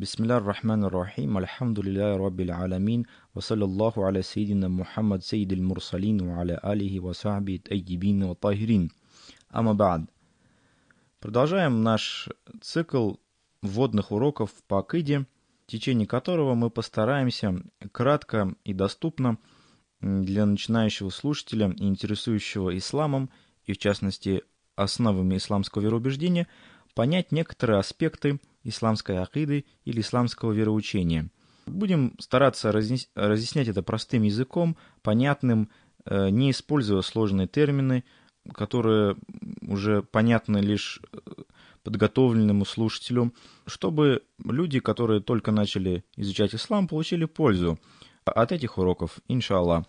Бисмилля ар-Рахман ар-Рахим, альхамдулилля раббил аламин, ва саллаллаху аля сейдина Мухаммад сейдил мурсалин, ва аля алихи ва сахби тайгибин ва Продолжаем наш цикл вводных уроков по Акиде, в течение которого мы постараемся кратко и доступно для начинающего слушателя, интересующего исламом, и в частности основами исламского вероубеждения, понять некоторые аспекты исламской акиды или исламского вероучения. Будем стараться разъяснять это простым языком, понятным, э, не используя сложные термины, которые уже понятны лишь э, подготовленному слушателю, чтобы люди, которые только начали изучать ислам, получили пользу от этих уроков, иншаллах.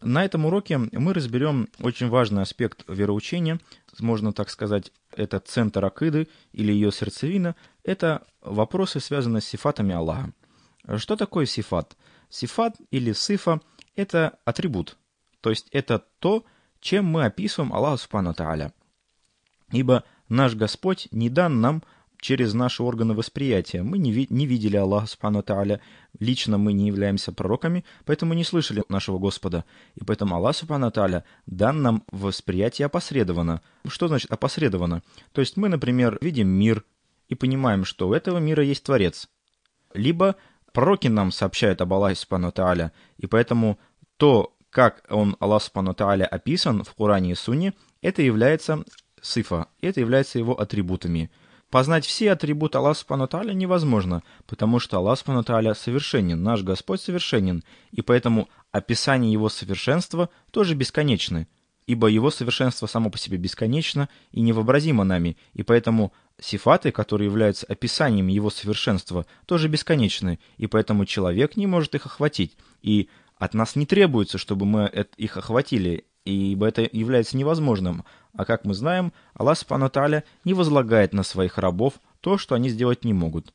На этом уроке мы разберем очень важный аспект вероучения, можно так сказать, это центр акиды или ее сердцевина, это вопросы, связанные с сифатами Аллаха. Что такое сифат? Сифат или сифа – это атрибут, то есть это то, чем мы описываем Аллаха Субхану Тааля. Ибо наш Господь не дан нам через наши органы восприятия. Мы не, ви- не видели Аллаха Субхану Тааля, лично мы не являемся пророками, поэтому не слышали нашего Господа. И поэтому Аллах Субхану Тааля дан нам восприятие опосредованно. Что значит опосредованно? То есть мы, например, видим мир и понимаем, что у этого мира есть Творец. Либо пророки нам сообщают об Аллахе Субхану Тааля, и поэтому то, как он, Аллах Субхану Тааля, описан в Коране и Сунне, это является сифа, это является его атрибутами – Познать все атрибуты Аллаха Субхану Тааля невозможно, потому что Аллах Субхану Тааля совершенен, наш Господь совершенен, и поэтому описание Его совершенства тоже бесконечны, ибо Его совершенство само по себе бесконечно и невообразимо нами, и поэтому сифаты, которые являются описанием Его совершенства, тоже бесконечны, и поэтому человек не может их охватить, и от нас не требуется, чтобы мы их охватили, ибо это является невозможным. А как мы знаем, Аллах Субхану не возлагает на своих рабов то, что они сделать не могут.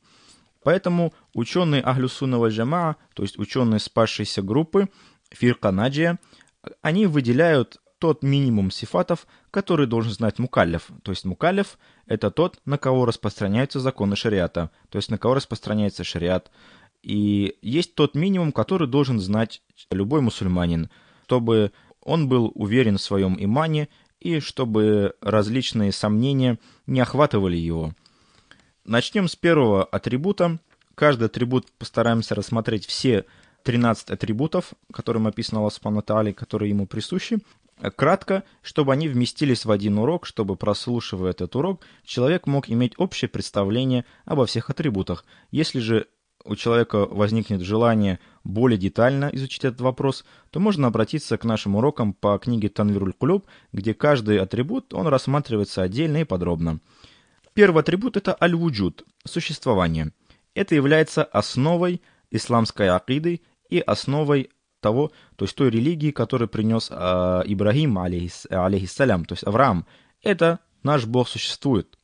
Поэтому ученые Ахлюсунного Джамаа, то есть ученые спасшейся группы, Фирка Наджия, они выделяют тот минимум сифатов, который должен знать мукаллев. То есть мукаллев – это тот, на кого распространяются законы шариата, то есть на кого распространяется шариат. И есть тот минимум, который должен знать любой мусульманин, чтобы он был уверен в своем имане и чтобы различные сомнения не охватывали его. Начнем с первого атрибута. Каждый атрибут постараемся рассмотреть все 13 атрибутов, которым описан Аллах Субхану которые ему присущи. Кратко, чтобы они вместились в один урок, чтобы, прослушивая этот урок, человек мог иметь общее представление обо всех атрибутах. Если же у человека возникнет желание более детально изучить этот вопрос, то можно обратиться к нашим урокам по книге Танвируль Кулюб, где каждый атрибут он рассматривается отдельно и подробно. Первый атрибут – это аль-вуджуд – существование. Это является основой исламской акиды и основой того, то есть той религии, которую принес э, Ибрагим, алейхиссалям, то есть Авраам. Это наш Бог существует.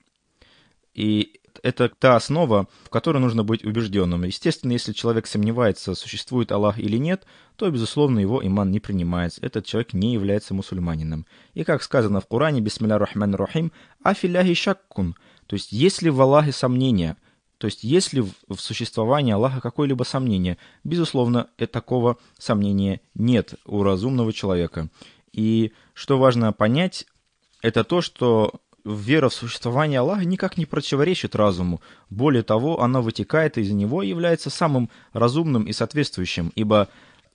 И это та основа, в которой нужно быть убежденным. Естественно, если человек сомневается, существует Аллах или нет, то, безусловно, его иман не принимается. Этот человек не является мусульманином. И как сказано в Коране, бисмилля рахман рахим, афиляхи шаккун, то есть если в Аллахе сомнения, то есть если в существовании Аллаха какое-либо сомнение, безусловно, и такого сомнения нет у разумного человека. И что важно понять, это то, что вера в существование Аллаха никак не противоречит разуму. Более того, она вытекает из него и является самым разумным и соответствующим, ибо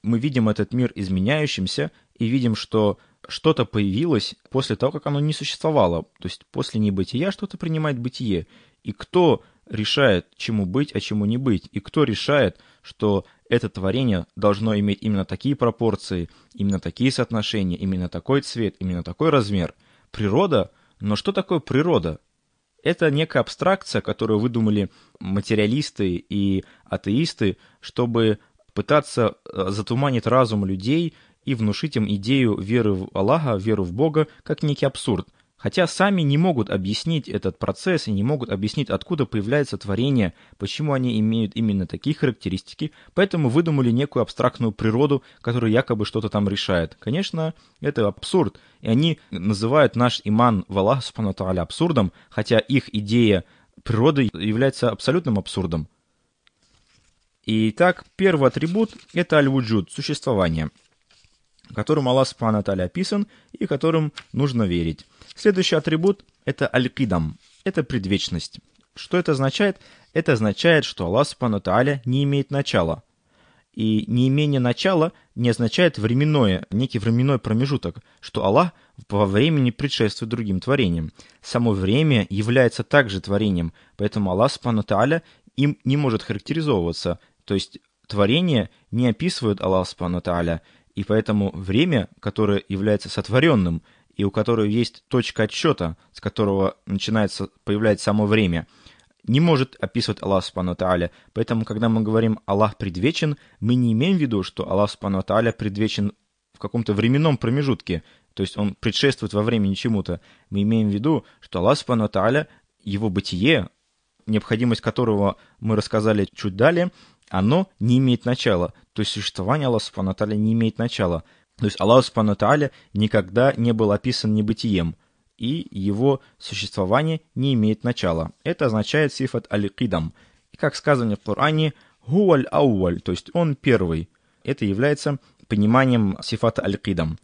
мы видим этот мир изменяющимся и видим, что что-то появилось после того, как оно не существовало. То есть после небытия что-то принимает бытие. И кто решает, чему быть, а чему не быть? И кто решает, что это творение должно иметь именно такие пропорции, именно такие соотношения, именно такой цвет, именно такой размер? Природа но что такое природа? Это некая абстракция, которую выдумали материалисты и атеисты, чтобы пытаться э, затуманить разум людей и внушить им идею веры в Аллаха, веру в Бога, как некий абсурд – хотя сами не могут объяснить этот процесс и не могут объяснить, откуда появляется творение, почему они имеют именно такие характеристики, поэтому выдумали некую абстрактную природу, которая якобы что-то там решает. Конечно, это абсурд, и они называют наш иман в Аллах абсурдом, хотя их идея природы является абсолютным абсурдом. Итак, первый атрибут – это аль-вуджуд, существование, которым Аллах Субхану описан и которым нужно верить. Следующий атрибут – это аль-кидам, это предвечность. Что это означает? Это означает, что Аллах Субхану Аталя не имеет начала – и неимение начала не означает временное, некий временной промежуток, что Аллах во времени предшествует другим творениям. Само время является также творением, поэтому Аллах Субхану Тааля им не может характеризовываться. То есть творение не описывает Аллах Субхану Тааля, и поэтому время, которое является сотворенным, и у которого есть точка отсчета, с которого начинается, появляется само время – не может описывать Аллах Субхану Тааля. Поэтому, когда мы говорим «Аллах предвечен», мы не имеем в виду, что Аллах Субхану Тааля предвечен в каком-то временном промежутке, то есть он предшествует во времени чему-то. Мы имеем в виду, что Аллах Субхану Тааля, его бытие, необходимость которого мы рассказали чуть далее, оно не имеет начала. То есть существование Аллаха Субхану Тааля не имеет начала. То есть Аллах Субхану Тааля никогда не был описан небытием и его существование не имеет начала. Это означает сифат аль-кидам. И как сказано в Коране, гуаль ауаль, то есть он первый. Это является пониманием сифата аль-кидам.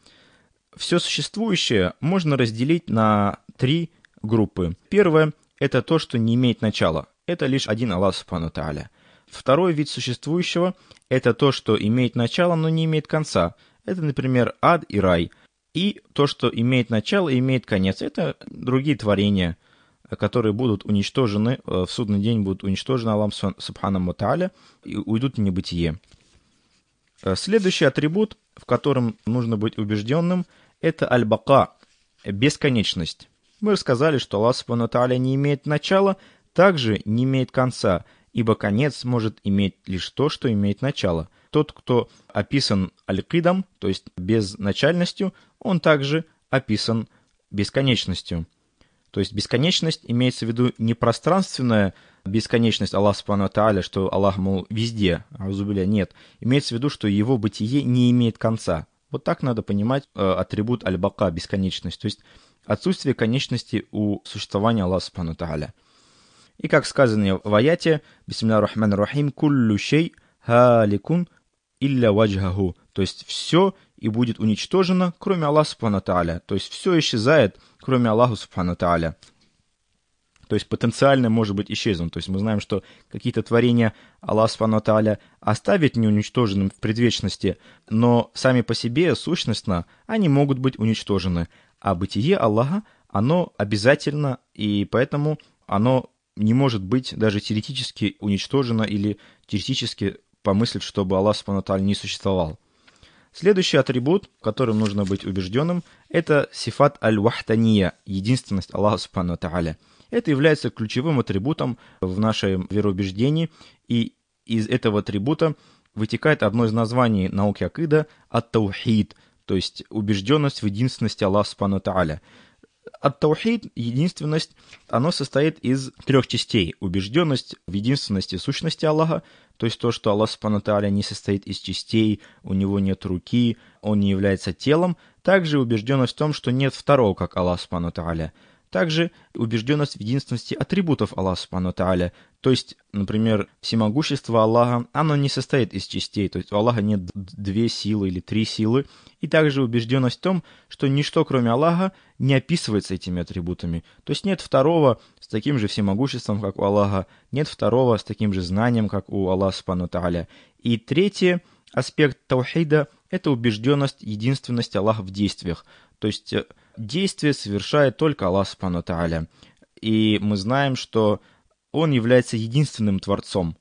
Все существующее можно разделить на три группы. Первое – это то, что не имеет начала. Это лишь один Аллах Субхану Тааля. Второй вид существующего – это то, что имеет начало, но не имеет конца. Это, например, ад и рай – и то, что имеет начало и имеет конец, это другие творения, которые будут уничтожены, э, в судный день будут уничтожены Аллахом Субханом Тааля и уйдут в небытие. Э, следующий атрибут, в котором нужно быть убежденным, это аль-бака, бесконечность. Мы рассказали, что Аллах Субхану Тааля не имеет начала, также не имеет конца, ибо конец может иметь лишь то, что имеет начало. Тот, кто описан аль-кидом, то есть безначальностью, он также описан бесконечностью. То есть бесконечность имеется в виду не пространственная бесконечность Аллаха Субхану Тааля, что Аллах, мол, везде, а Аузубиля, нет. Имеется в виду, что его бытие не имеет конца. Вот так надо понимать э, атрибут аль-бака, бесконечность. То есть отсутствие конечности у существования Аллаха Субхану Тааля. И как сказано в аяте, Бисмилля рахман рахим, куллю шей халикун илля ваджхаху. То есть все и будет уничтожено, кроме Аллаха Субхану Тааля. То есть все исчезает, кроме Аллаха Субхану Тааля. То есть потенциально может быть исчезнут. То есть мы знаем, что какие-то творения Аллах Субхану Тааля оставит неуничтоженным в предвечности, но сами по себе, сущностно, они могут быть уничтожены. А бытие Аллаха, оно обязательно, и поэтому оно не может быть даже теоретически уничтожено или теоретически помыслить, чтобы Аллах Субхану Тааля не существовал. Следующий атрибут, которым нужно быть убежденным, это сифат аль-вахтания, единственность Аллаха Субхану. Это является ключевым атрибутом в нашем вероубеждении, и из этого атрибута вытекает одно из названий науки Акида – ат-таухид, то есть убежденность в единственности Аллаха Субхану. Ат-таухид, единственность, оно состоит из трех частей. Убежденность в единственности сущности Аллаха, то есть то, что Аллах Субхану не состоит из частей, у него нет руки, он не является телом. Также убежденность в том, что нет второго, как Аллах Субхану также убежденность в единственности атрибутов Аллаха Субхану Тааля. То есть, например, всемогущество Аллаха, оно не состоит из частей, то есть у Аллаха нет две силы или три силы. И также убежденность в том, что ничто, кроме Аллаха, не описывается этими атрибутами. То есть нет второго с таким же всемогуществом, как у Аллаха, нет второго с таким же знанием, как у Аллаха Субхану Тааля. И третий аспект таухида – это убежденность единственности Аллаха в действиях. То есть э, действие совершает только Аллах Субхану Тааля. И мы знаем, что Он является единственным Творцом.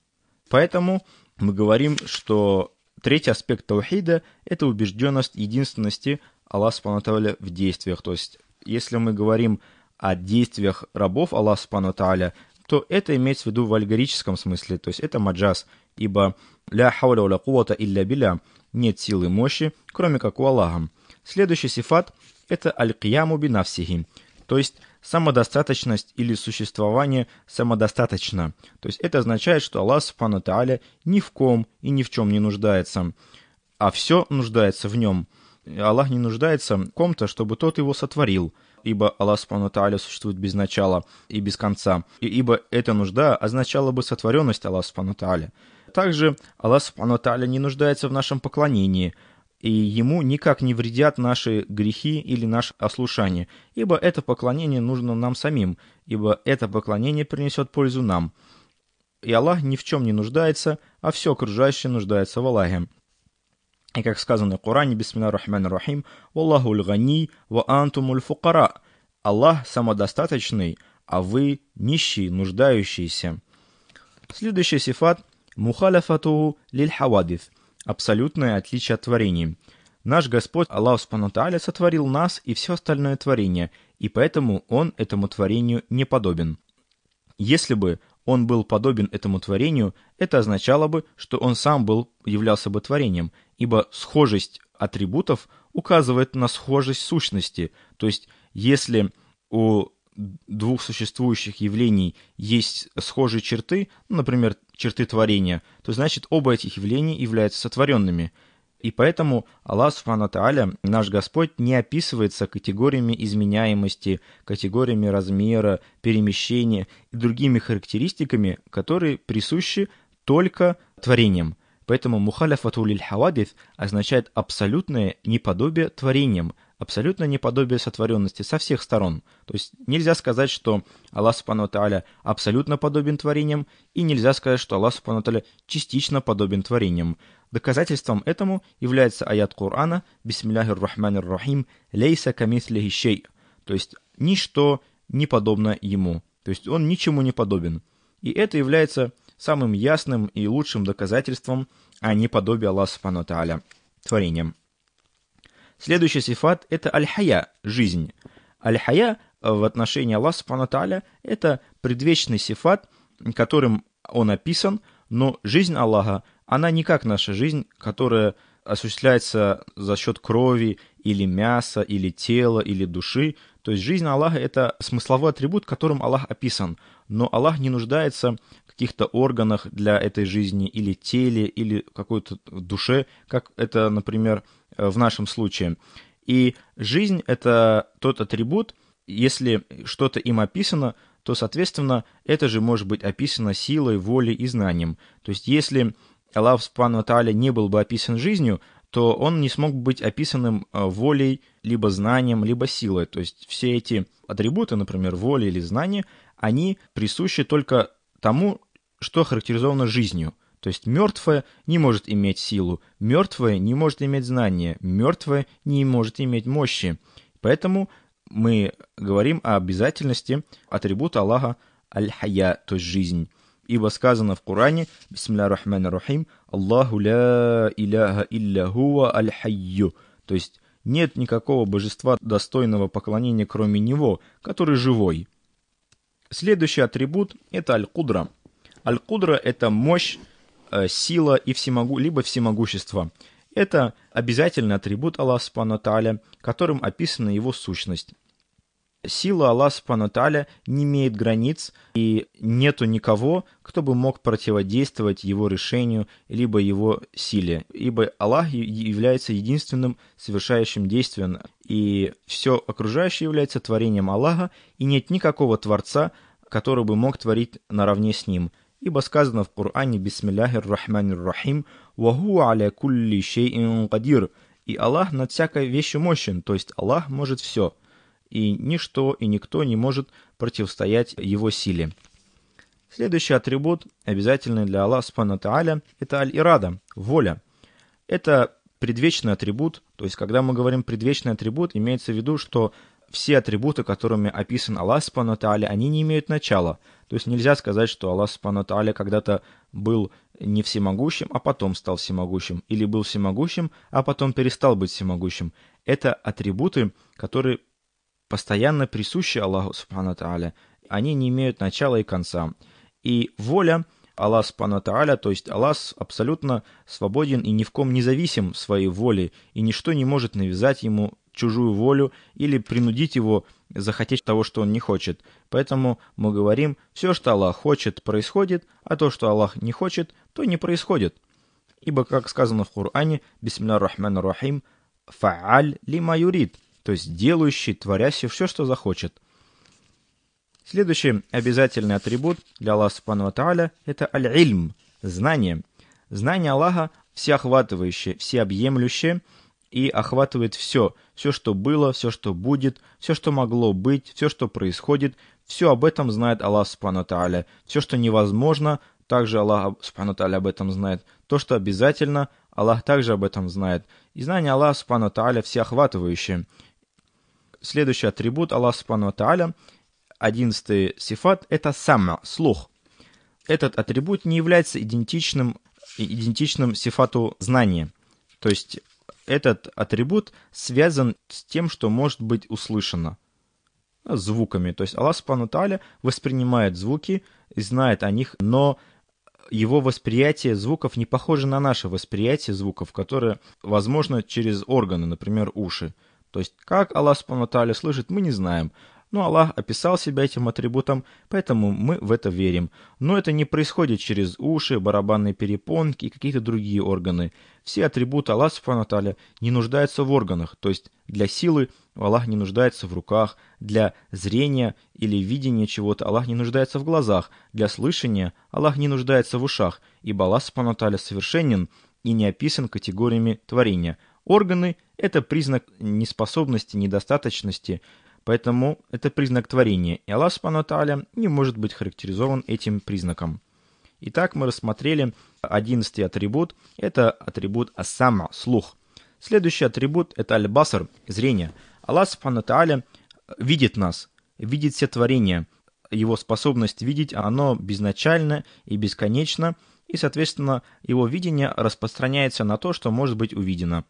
Поэтому мы говорим, что третий аспект Таухида – это убежденность единственности Аллаха Субхану Тааля в действиях. То есть, если мы говорим о действиях рабов Аллаха Субхану Тааля, то это имеется в виду в аллегорическом смысле, то есть это маджаз, ибо «ля хауля уля кувата илля биля» – нет силы мощи, кроме как у Аллаха. Следующий сифат – это аль-кияму бинавсихи, то есть самодостаточность или существование самодостаточно. То есть это означает, что Аллах Субхану Тааля ни в ком и ни в чем не нуждается, а все нуждается в нем. Аллах не нуждается в ком-то, чтобы тот его сотворил, ибо Аллах Субхану Тааля существует без начала и без конца, и ибо эта нужда означала бы сотворенность Аллаха Субхану Тааля. Также Аллах Субхану Тааля не нуждается в нашем поклонении, и ему никак не вредят наши грехи или наше ослушание, ибо это поклонение нужно нам самим, ибо это поклонение принесет пользу нам. И Аллах ни в чем не нуждается, а все окружающее нуждается в Аллахе. И как сказано в Коране, бисмилля рахман рахим, «Валлаху гани ва антумуль фукара». Аллах самодостаточный, а вы нищие, нуждающиеся. Следующий сифат – мухаляфату лиль хавадиф – абсолютное отличие от творений. Наш Господь Аллах Субхану сотворил нас и все остальное творение, и поэтому Он этому творению не подобен. Если бы он был подобен этому творению, это означало бы, что он сам был, являлся бы творением, ибо схожесть атрибутов указывает на схожесть сущности. То есть, если у двух существующих явлений есть схожие черты, ну, например, черты творения, то значит оба этих явления являются сотворенными. И поэтому Аллах Субхану Тааля, наш Господь, не описывается категориями изменяемости, категориями размера, перемещения и другими характеристиками, которые присущи только творениям. Поэтому мухаляфату лиль хавадиф означает абсолютное неподобие творениям, абсолютное неподобие сотворенности со всех сторон. То есть нельзя сказать, что Аллах Субхану Тааля абсолютно подобен творениям, и нельзя сказать, что Аллах Субхану Тааля частично подобен творениям. Доказательством этому является аят Корана «Бисмилляхир рахманир рахим лейса камислихи шей», то есть ничто не подобно ему, то есть он ничему не подобен. И это является самым ясным и лучшим доказательством о неподобии Аллаха Субхану Тааля творением. Следующий сифат – это аль-хая – жизнь. Аль-хая в отношении Аллаха Субхану это предвечный сифат, которым он описан, но жизнь Аллаха она не как наша жизнь, которая осуществляется за счет крови или мяса, или тела, или души. То есть жизнь Аллаха – это смысловой атрибут, которым Аллах описан. Но Аллах не нуждается в каких-то органах для этой жизни, или теле, или какой-то душе, как это, например, в нашем случае. И жизнь – это тот атрибут, если что-то им описано, то, соответственно, это же может быть описано силой, волей и знанием. То есть если Аллах Субхану Тааля не был бы описан жизнью, то он не смог быть описанным э, волей, либо знанием, либо силой. То есть все эти атрибуты, например, воли или знания, они присущи только тому, что характеризовано жизнью. То есть мертвое не может иметь силу, мертвое не может иметь знания, мертвое не может иметь мощи. Поэтому мы говорим о обязательности атрибута Аллаха аль-хая, то есть жизнь. Ибо сказано в Коране, бисмилля рахман рахим, Аллаху ля иляха илля хуа аль-хайю. То есть нет никакого божества достойного поклонения, кроме него, который живой. Следующий атрибут – это аль-кудра. Аль-кудра – это мощь, э, сила и всемогу... либо всемогущество. Это обязательный атрибут Аллаха Субхану которым описана его сущность. Сила Аллаха Субхану не имеет границ, и нету никого, кто бы мог противодействовать его решению, либо его силе, ибо Аллах является единственным совершающим действием, и все окружающее является творением Аллаха, и нет никакого Творца, который бы мог творить наравне с ним. Ибо сказано в Коране «Бисмилляхир рахманир рахим» «Ваху аля кулли шейин кадир» и Аллах над всякой вещью мощен, то есть Аллах может все – и ничто и никто не может противостоять его силе. Следующий атрибут, обязательный для Аллаха Субхану Тааля, это аль-ирада, воля. Это предвечный атрибут, то есть когда мы говорим предвечный атрибут, имеется в виду, что все атрибуты, которыми описан Аллах Субхану Тааля, они не имеют начала. То есть нельзя сказать, что Аллах Субхану Тааля когда-то был не всемогущим, а потом стал всемогущим, или был всемогущим, а потом перестал быть всемогущим. Это атрибуты, которые постоянно присущи Аллаху Субхану Тааля, они не имеют начала и конца. И воля Аллах Субхану Тааля, то есть Аллах абсолютно свободен и ни в ком не зависим в своей воле, и ничто не может навязать ему чужую волю или принудить его захотеть того, что он не хочет. Поэтому мы говорим, все, что Аллах хочет, происходит, а то, что Аллах не хочет, то не происходит. Ибо, как сказано в Коране, Бисмилля Рахман Рахим, фа'аль лима юрид, то есть делающий, творящий все, что захочет. Следующий обязательный атрибут для Аллаха Субхану Тааля – это аль-ильм – знание. Знание Аллаха всеохватывающее, всеобъемлющее и охватывает все, все, что было, все, что будет, все, что могло быть, все, что происходит, все об этом знает Аллах Субхану Тааля. Все, что невозможно, также Аллах Субхану Тааля об этом знает. То, что обязательно, Аллах также об этом знает. И знание Аллаха Субхану Тааля всеохватывающее. Следующий атрибут Аллаха Субхану Тааля, одиннадцатый сифат, это самма, слух. Этот атрибут не является идентичным, идентичным сифату знания. То есть этот атрибут связан с тем, что может быть услышано звуками. То есть Аллах Субхану Тааля воспринимает звуки и знает о них, но его восприятие звуков не похоже на наше восприятие звуков, которое возможно через органы, например, уши. То есть как Аллах Субхану слышит, мы не знаем. Но Аллах описал себя этим атрибутом, поэтому мы в это верим. Но это не происходит через уши, барабанные перепонки и какие-то другие органы. Все атрибуты Аллаха Субхану не нуждаются в органах, то есть для силы Аллах не нуждается в руках, для зрения или видения чего-то Аллах не нуждается в глазах, для слышания Аллах не нуждается в ушах, ибо Аллах Субхану совершенен и не описан категориями творения. Органы – это признак неспособности, недостаточности, Поэтому это признак творения, и Аллах Субхану не может быть характеризован этим признаком. Итак, мы рассмотрели одиннадцатый атрибут. Это атрибут асама, слух. Следующий атрибут – это аль-басар, зрение. Аллах Субхану видит нас, видит все творения. Его способность видеть, оно безначально и бесконечно, и, соответственно, его видение распространяется на то, что может быть увидено.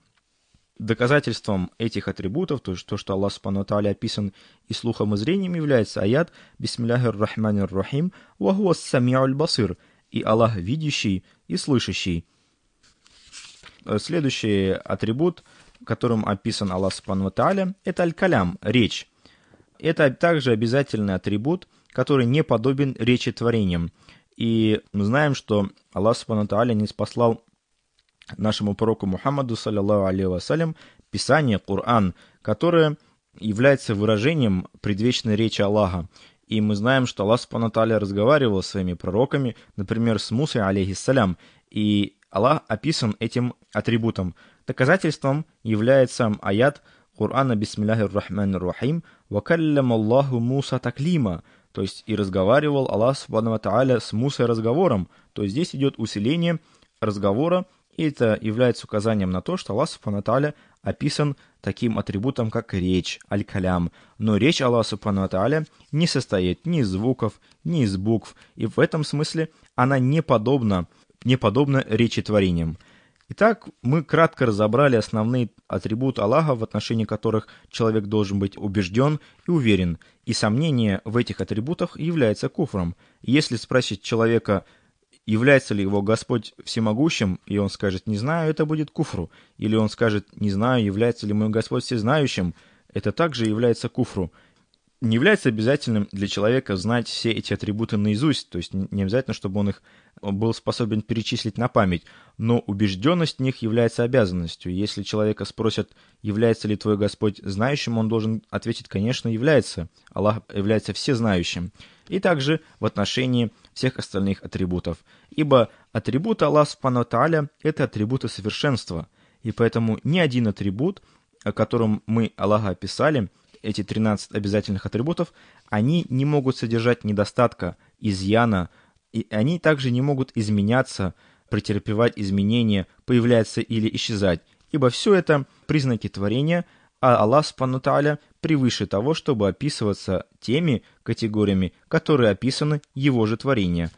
Доказательством этих атрибутов, то, что, что Аллах Субхану описан и слухом, и зрением, является аят «Бисмилляхир рахманир рахим, вахуа сами'уль басир» и Аллах видящий и слышащий. Э, следующий атрибут, которым описан Аллах Субхану это аль-калям, речь. Это также обязательный атрибут, который не подобен речи творениям. И мы знаем, что Аллах Субхану не спаслал нашему пророку Мухаммаду, саллиллаху алейhi вассалям, Писание, Коран, которое является выражением предвечной речи Аллаха. И мы знаем, что Аллах Субхану разговаривал с своими пророками, например, с Мусой, алейхиссалям, и Аллах описан этим атрибутом. Доказательством является аят Корана «Бисмилляхир рахманир рахим» «Вакаллям Аллаху Муса таклима», то есть и разговаривал Аллах Субхану с Мусой разговором. То есть здесь идет усиление разговора и это является указанием на то, что Аллах Субхану описан таким атрибутом, как речь, аль-калям. Но речь Аллаха Субхану не состоит ни из звуков, ни из букв, и в этом смысле она не подобна, не подобна речи творениям. Итак, мы кратко разобрали основные атрибуты Аллаха, в отношении которых человек должен быть убежден и уверен, и сомнение в этих атрибутах является куфром. Если спросить человека, является ли его Господь всемогущим, и он скажет «не знаю», это будет куфру. Или он скажет «не знаю, является ли мой Господь всезнающим», это также является куфру. Не является обязательным для человека знать все эти атрибуты наизусть, то есть не обязательно, чтобы он их был способен перечислить на память, но убежденность в них является обязанностью. Если человека спросят, является ли твой Господь знающим, он должен ответить, конечно, является. Аллах является всезнающим. И также в отношении всех остальных атрибутов. Ибо атрибуты Аллаха Субхану это атрибуты совершенства. И поэтому ни один атрибут, о котором мы Аллаха описали, эти 13 обязательных атрибутов, они не могут содержать недостатка, изъяна, и они также не могут изменяться, претерпевать изменения, появляться или исчезать, ибо все это признаки творения, а Аллах Субхану превыше того, чтобы описываться теми категориями, которые описаны его же творения.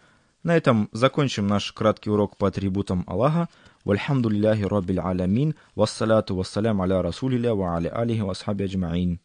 На этом закончим наш краткий урок по атрибутам Аллаха. Вальхамдулиллахи раббил алямин. Вассаляту вассалям аля расулилля ва аля алихи васхаби аджмаин.